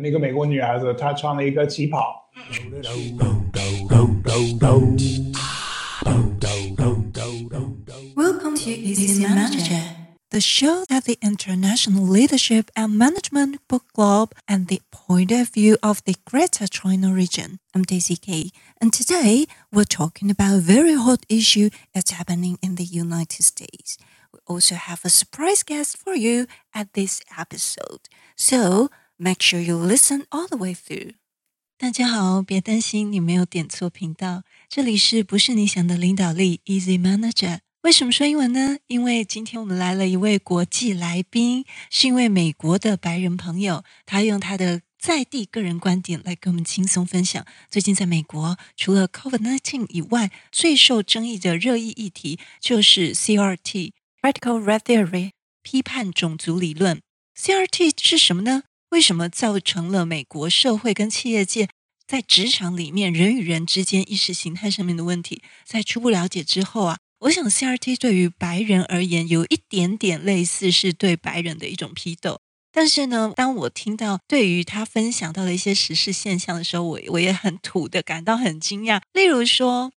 那个美国女孩子，她穿了一个旗袍。Welcome to Easy Manager, the show that the international leadership and management book club and the point of view of the Greater China region. I'm Daisy Kay, and today we're talking about a very hot issue that's happening in the United States. We also have a surprise guest for you at this episode, so make sure you listen all the way through. 大家好，别担心，你没有点错频道，这里是不是你想的领导力 Easy Manager。为什么说英文呢？因为今天我们来了一位国际来宾，是一位美国的白人朋友，他用他的在地个人观点来跟我们轻松分享。最近在美国，除了 COVID-19 以外，最受争议的热议议题就是 CRT。Critical Race Theory 批判种族理论，CRT 是什么呢？为什么造成了美国社会跟企业界在职场里面人与人之间意识形态上面的问题？在初步了解之后啊，我想 CRT 对于白人而言有一点点类似是对白人的一种批斗。但是呢，当我听到对于他分享到的一些时事现象的时候，我我也很土的感到很惊讶。例如说。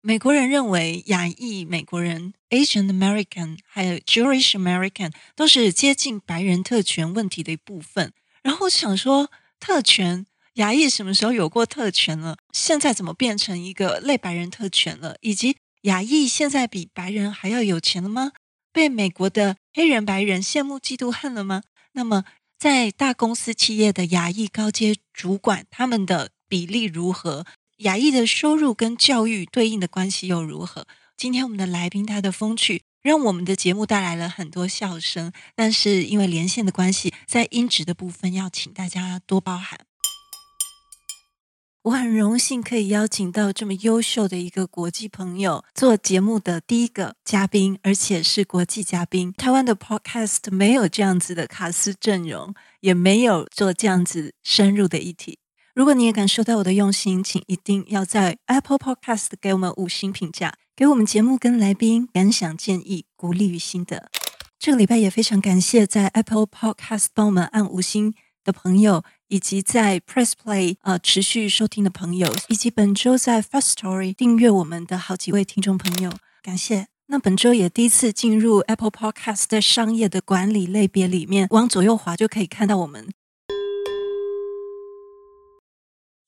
美国人认为亚裔美国人 （Asian American） 还有 Jewish American 都是接近白人特权问题的一部分。然后想说，特权亚裔什么时候有过特权了？现在怎么变成一个类白人特权了？以及亚裔现在比白人还要有钱了吗？被美国的黑人白人羡慕嫉妒恨了吗？那么，在大公司企业的亚裔高阶主管，他们的比例如何？亚裔的收入跟教育对应的关系又如何？今天我们的来宾他的风趣，让我们的节目带来了很多笑声。但是因为连线的关系，在音质的部分要请大家多包涵。我很荣幸可以邀请到这么优秀的一个国际朋友做节目的第一个嘉宾，而且是国际嘉宾。台湾的 Podcast 没有这样子的卡司阵容，也没有做这样子深入的议题。如果你也感受到我的用心，请一定要在 Apple Podcast 给我们五星评价，给我们节目跟来宾感想、建议、鼓励与心得。这个礼拜也非常感谢在 Apple Podcast 帮我们按五星的朋友，以及在 Press Play 呃持续收听的朋友，以及本周在 Firstory 订阅我们的好几位听众朋友，感谢。那本周也第一次进入 Apple Podcast 的商业的管理类别里面，往左右滑就可以看到我们。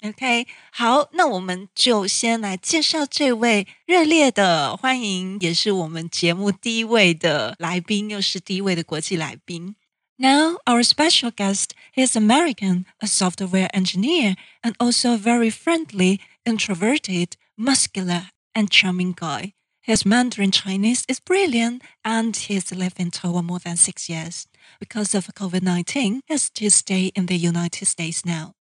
OK，好，那我们就先来介绍这位热烈的欢迎，也是我们节目第一位的来宾，又是第一位的国际来宾。Now our special guest is American, a software engineer, and also a very friendly, introverted, muscular, and charming guy. His Mandarin Chinese is brilliant, and he's lived in Taiwan more than six years. Because of COVID-19, he has to stay in the United States now.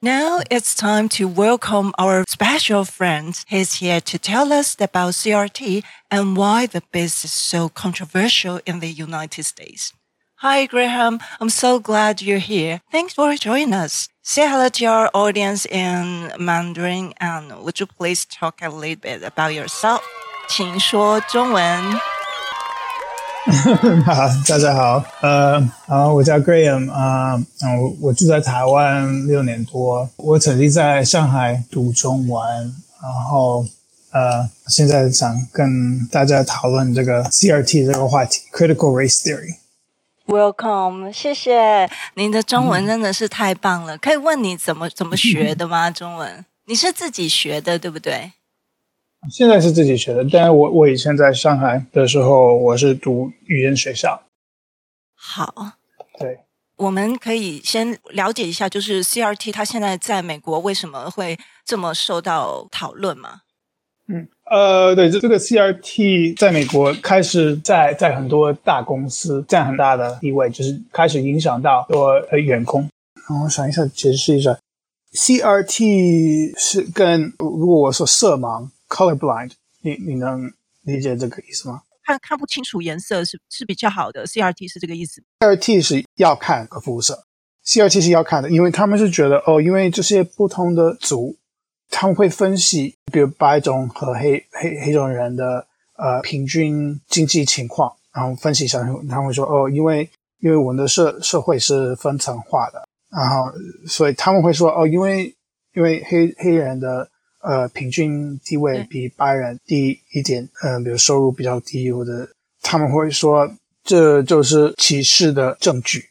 Now it's time to welcome our special friend. He's here to tell us about CRT and why the biz is so controversial in the United States. Hi, Graham. I'm so glad you're here. Thanks for joining us. Say hello to our audience in Mandarin and would you please talk a little bit about yourself? 请说中文。 好，大家好，呃，好，我叫 Graham 啊，嗯，我我住在台湾六年多，我曾经在上海读中文，然后呃，现在想跟大家讨论这个 CRT 这个话题，Critical Race Theory。Welcome，谢谢，您的中文真的是太棒了，可以问你怎么怎么学的吗？中文，你是自己学的，对不对？现在是自己学的，但是我我以前在上海的时候，我是读语言学校。好，对，我们可以先了解一下，就是 CRT 它现在在美国为什么会这么受到讨论吗？嗯，呃，对，这这个 CRT 在美国开始在在很多大公司占很大的地位，就是开始影响到我呃员工。然后我想一下，解释一下，CRT 是跟如果我说色盲。Colorblind，你你能理解这个意思吗？看看不清楚颜色是是比较好的，CRT 是这个意思。CRT 是要看肤色，CRT 是要看的，因为他们是觉得哦，因为这些不同的族，他们会分析，比如白种和黑黑黑种人的呃平均经济情况，然后分析一下，他们会说哦，因为因为我们的社社会是分层化的，然后所以他们会说哦，因为因为黑黑人的呃平均地位比白人低一点，呃，比如收入比较低，或者他们会说这就是歧视的证据，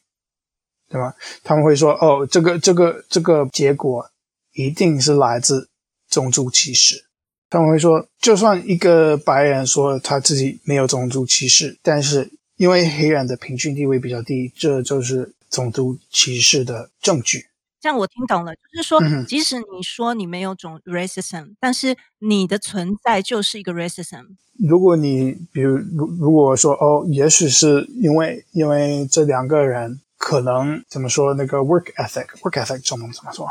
对吗？他们会说哦，这个这个这个结果一定是来自种族歧视。他们会说，就算一个白人说他自己没有种族歧视，但是因为黑人的平均地位比较低，这就是。种族歧视的证据，这样我听懂了，就是说，即使你说你没有种 racism，但是你的存在就是一个 racism。如果你比如如如果说哦，也许是因为因为这两个人可能怎么说那个 work ethic，work ethic 中文怎么说？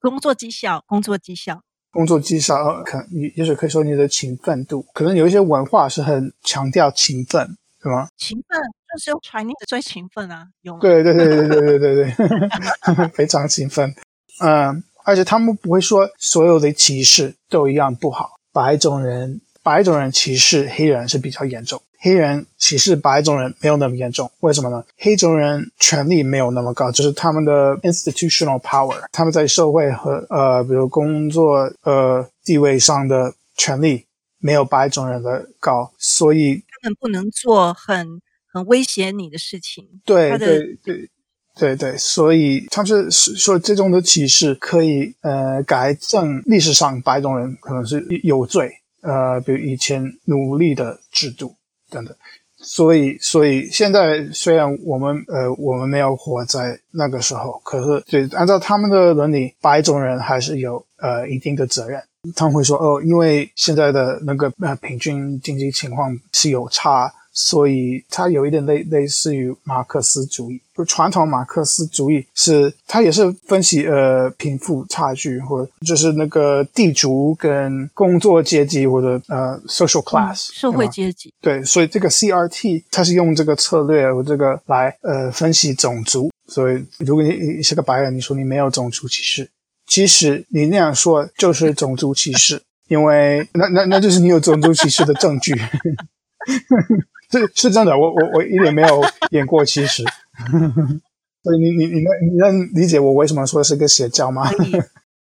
工作绩效，工作绩效，工作绩效，可也也许可以说你的勤奋度，可能有一些文化是很强调勤奋，对吗？勤奋。就是用 Chinese 最勤奋啊，有吗？对对对对对对对对，非常勤奋。嗯，而且他们不会说所有的歧视都一样不好。白种人白种人歧视黑人是比较严重，黑人歧视白种人没有那么严重。为什么呢？黑种人权力没有那么高，就是他们的 institutional power，他们在社会和呃，比如工作呃地位上的权力没有白种人的高，所以不能做很。很威胁你的事情，对对对对对，所以他们是说这种的歧视可以呃改正历史上白种人可能是有罪，呃，比如以前奴隶的制度等等，所以所以现在虽然我们呃我们没有活在那个时候，可是对按照他们的伦理，白种人还是有呃一定的责任。他们会说哦，因为现在的那个呃平均经济情况是有差。所以它有一点类类似于马克思主义，就传统马克思主义是它也是分析呃贫富差距，或者就是那个地主跟工作阶级或者呃 social class、嗯、社会阶级。对，所以这个 CRT 它是用这个策略和这个来呃分析种族。所以如果你你是个白人，你说你没有种族歧视，其实你那样说就是种族歧视，因为那那那就是你有种族歧视的证据。是是真的，我我我一点没有演过歧视，所以你你你能你能理解我为什么说是个邪教吗？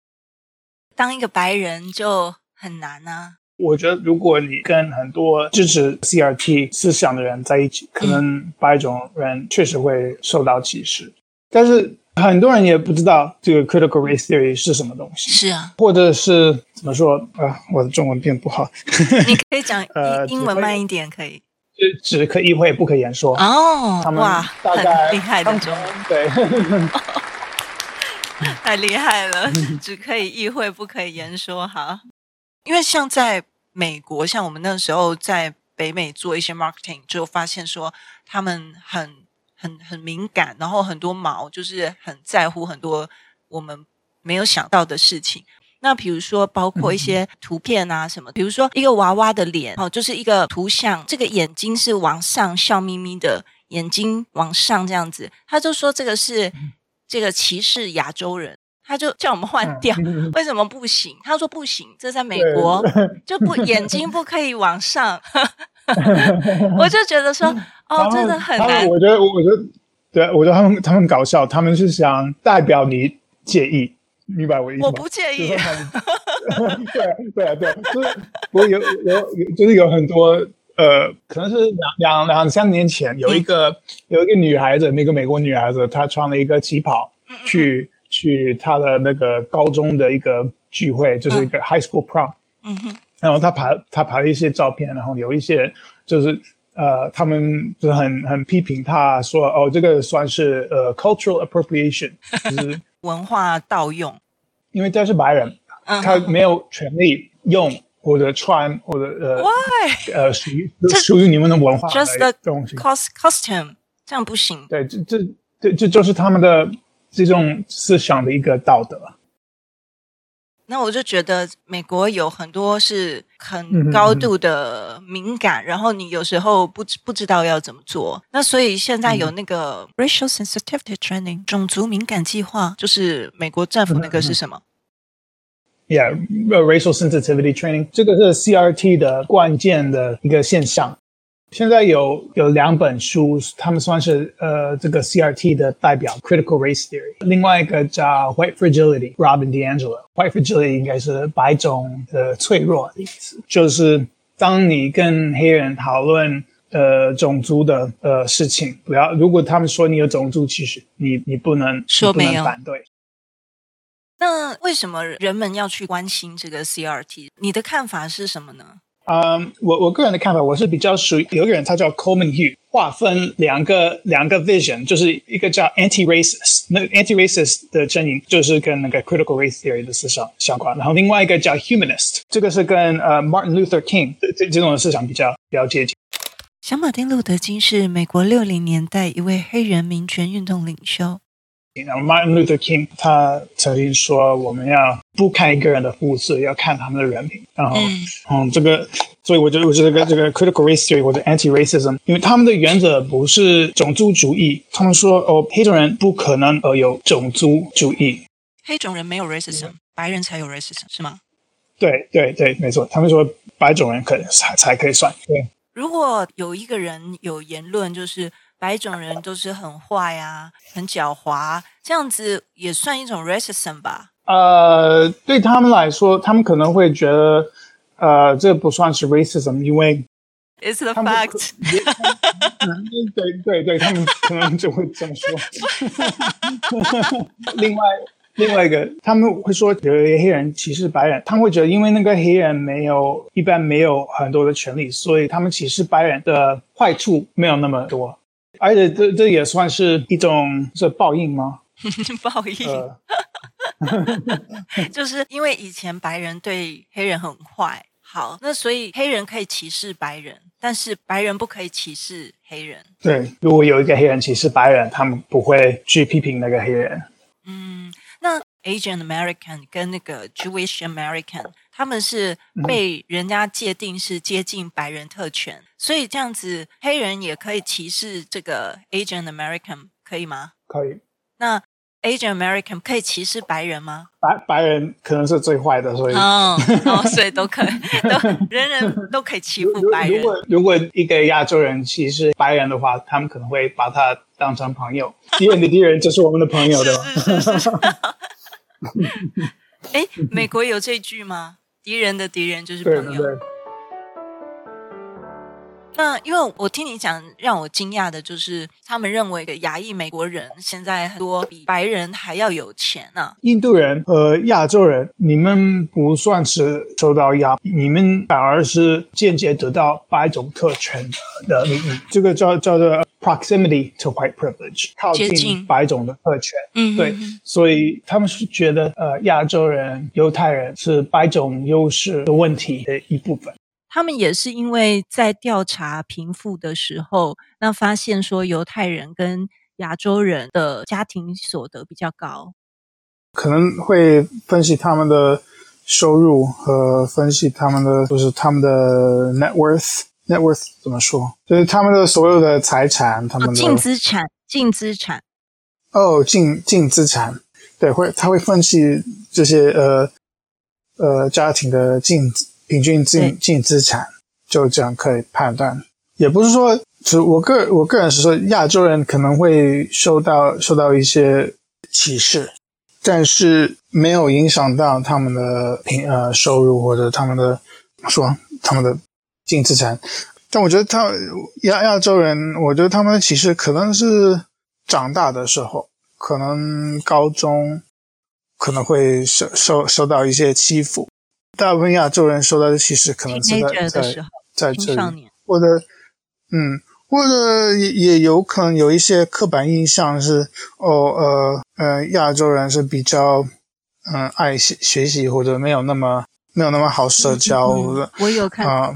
当一个白人就很难啊。我觉得如果你跟很多支持 CRT 思想的人在一起，可能白种人确实会受到歧视，嗯、但是很多人也不知道这个 critical race theory 是什么东西。是啊，或者是怎么说啊、呃？我的中文并不好。你可以讲 呃英文慢一点，可以。只只可意会，不可言说。哦，他们哇，大概很厉害的中文，对，太厉害了。只可以意会，不可以言说。哈，因为像在美国，像我们那时候在北美做一些 marketing，就发现说他们很很很敏感，然后很多毛，就是很在乎很多我们没有想到的事情。那比如说，包括一些图片啊什么，比如说一个娃娃的脸，哦，就是一个图像，这个眼睛是往上笑眯眯的，眼睛往上这样子，他就说这个是这个歧视亚洲人，他就叫我们换掉，为什么不行？他说不行，这在美国 就不眼睛不可以往上 我就觉得说哦，真的很难。我觉得，我觉得，对，我觉得他们他们搞笑，他们是想代表你介意。明白我意思吗？我不介意。对啊，对啊，对，就是不过有有有，就是有很多呃，可能是两两两三年前，有一个、嗯、有一个女孩子，那个美国女孩子，她穿了一个旗袍去、嗯、去她的那个高中的一个聚会，就是一个 high school prom。嗯哼。然后她拍她拍了一些照片，然后有一些就是呃，他们就是很很批评他说哦，这个算是呃 cultural appropriation，就是。文化盗用，因为他是白人，嗯、他没有权利用或者穿或者呃，Why? 呃属于属于你们的文化的东西。cost costume 这样不行。对，这这这这就是他们的这种思想的一个道德。那我就觉得美国有很多是很高度的敏感，嗯、然后你有时候不不知道要怎么做。那所以现在有那个 racial sensitivity training 种族敏感计划，就是美国政府那个是什么？Yeah，racial sensitivity training，这个是 CRT 的关键的一个现象。现在有有两本书，他们算是呃这个 CRT 的代表，Critical Race Theory。另外一个叫 White Fragility，Robin DiAngelo。White Fragility 应该是白种的脆弱的意思，就是当你跟黑人讨论呃种族的呃事情，不要如果他们说你有种族歧视，你你不能说没有不能反对。那为什么人们要去关心这个 CRT？你的看法是什么呢？嗯我我个人的看法，我是比较属于有一个人，他叫 Coleman Hugh，划分两个两个 vision，就是一个叫 anti-racist，那 anti-racist 的阵营就是跟那个 critical race theory 的思想相关，然后另外一个叫 humanist，这个是跟呃 Martin Luther King 这这种思想比较比较接近。小马丁·路德·金是美国六零年代一位黑人民权运动领袖。Martin Luther King 他曾经说，我们要不看一个人的肤色，要看他们的人品。然后，嗯，嗯，这个，所以我觉得，我觉得这个这个 critical race theory 或者 anti-racism，因为他们的原则不是种族主义。他们说，哦，黑种人不可能呃有种族主义。黑种人没有 racism，白人才有 racism，是吗？对对对，没错。他们说白种人可能才才可以算。对。如果有一个人有言论，就是。白种人都是很坏啊，很狡猾，这样子也算一种 racism 吧？呃，对他们来说，他们可能会觉得，呃，这不算是 racism，因为 it's the fact。对对对，他们可能就会这么说。另外，另外一个，他们会说有一些黑人歧视白人，他们会觉得，因为那个黑人没有一般没有很多的权利，所以他们歧视白人的坏处没有那么多。而且这这也算是一种是报应吗？报应，呃、就是因为以前白人对黑人很坏，好，那所以黑人可以歧视白人，但是白人不可以歧视黑人。对，如果有一个黑人歧视白人，他们不会去批评那个黑人。嗯，那 Asian American 跟那个 Jewish American。他们是被人家界定是接近白人特权，所以这样子黑人也可以歧视这个 Asian American，可以吗？可以。那 Asian American 可以歧视白人吗？白白人可能是最坏的，所以哦，哦，所以都可以，都人人都可以欺负白人。如果如果一个亚洲人歧视白人的话，他们可能会把他当成朋友。敌人的敌人就是我们的朋友，对吧？哎，美国有这句吗？敌人的敌人就是朋友。对对对。那因为我听你讲，让我惊讶的就是，他们认为的亚裔美国人现在很多比白人还要有钱呢、啊。印度人和亚洲人，你们不算是受到压，你们反而是间接得到白种特权的利益。这个叫叫做。Proximity to white privilege，靠近白种的特权。嗯，对，所以他们是觉得，呃，亚洲人、犹太人是白种优势的问题的一部分。他们也是因为在调查贫富的时候，那发现说犹太人跟亚洲人的家庭所得比较高，可能会分析他们的收入和分析他们的就是他们的 net worth。Net worth 怎么说？就是他们的所有的财产，他们的净资产，净资产。哦，净净资产，对，会他会分析这些呃呃家庭的净平均净净资产，就这样可以判断。也不是说，只我个我个人是说，亚洲人可能会受到受到一些歧视，但是没有影响到他们的平呃收入或者他们的说他们的。净资产，但我觉得他亚亚洲人，我觉得他们的歧视可能是长大的时候，可能高中可能会受受受到一些欺负。大部分亚洲人受到的歧视可能是在在在这里，或者嗯，或者也也有可能有一些刻板印象是哦呃呃亚洲人是比较嗯、呃、爱学学习或者没有那么没有那么好社交。嗯嗯、我有看啊。呃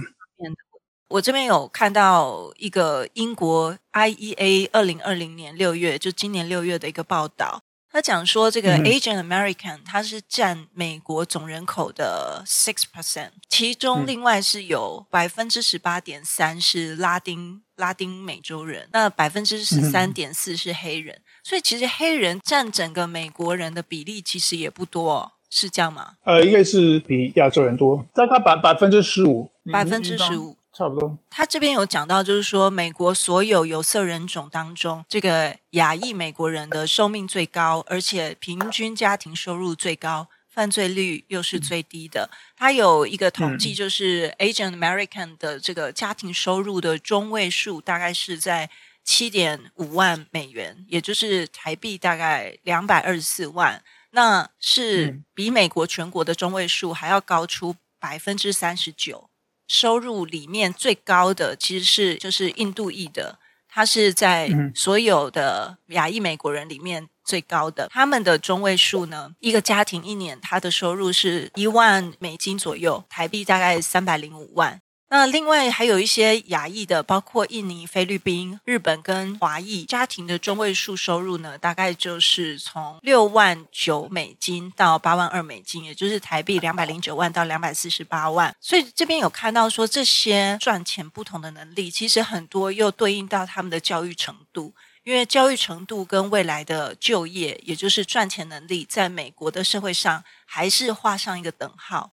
我这边有看到一个英国 IEA 二零二零年六月，就今年六月的一个报道，他讲说这个 Asian American 它是占美国总人口的 six percent，其中另外是有百分之十八点三是拉丁拉丁美洲人，那百分之十三点四是黑人，所以其实黑人占整个美国人的比例其实也不多，是这样吗？呃，应该是比亚洲人多，大概百百分之十五，百分之十五。差不多。他这边有讲到，就是说美国所有有色人种当中，这个亚裔美国人的寿命最高，而且平均家庭收入最高，犯罪率又是最低的。他有一个统计，就是 Asian American 的这个家庭收入的中位数大概是在七点五万美元，也就是台币大概两百二十四万。那是比美国全国的中位数还要高出百分之三十九。收入里面最高的其实是就是印度裔的，他是在所有的亚裔美国人里面最高的。他们的中位数呢，一个家庭一年他的收入是一万美金左右，台币大概三百零五万。那另外还有一些亚裔的，包括印尼、菲律宾、日本跟华裔家庭的中位数收入呢，大概就是从六万九美金到八万二美金，也就是台币两百零九万到两百四十八万。所以这边有看到说，这些赚钱不同的能力，其实很多又对应到他们的教育程度，因为教育程度跟未来的就业，也就是赚钱能力，在美国的社会上还是画上一个等号。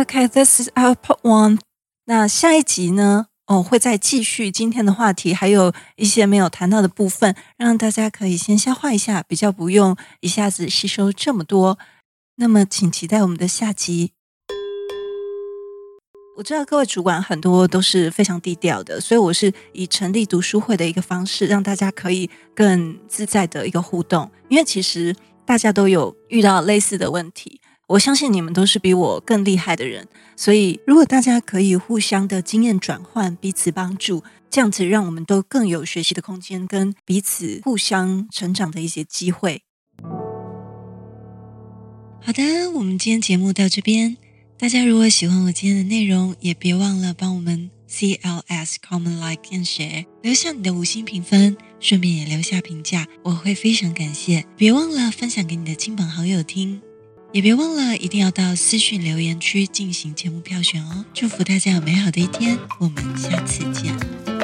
Okay, this is our part one. 那下一集呢？哦，会再继续今天的话题，还有一些没有谈到的部分，让大家可以先消化一下，比较不用一下子吸收这么多。那么，请期待我们的下集。我知道各位主管很多都是非常低调的，所以我是以成立读书会的一个方式，让大家可以更自在的一个互动，因为其实大家都有遇到类似的问题。我相信你们都是比我更厉害的人，所以如果大家可以互相的经验转换，彼此帮助，这样子让我们都更有学习的空间，跟彼此互相成长的一些机会。好的，我们今天节目到这边，大家如果喜欢我今天的内容，也别忘了帮我们 CLS Comment Like and Share，留下你的五星评分，顺便也留下评价，我会非常感谢。别忘了分享给你的亲朋好友听。也别忘了，一定要到私讯留言区进行节目票选哦！祝福大家有美好的一天，我们下次见。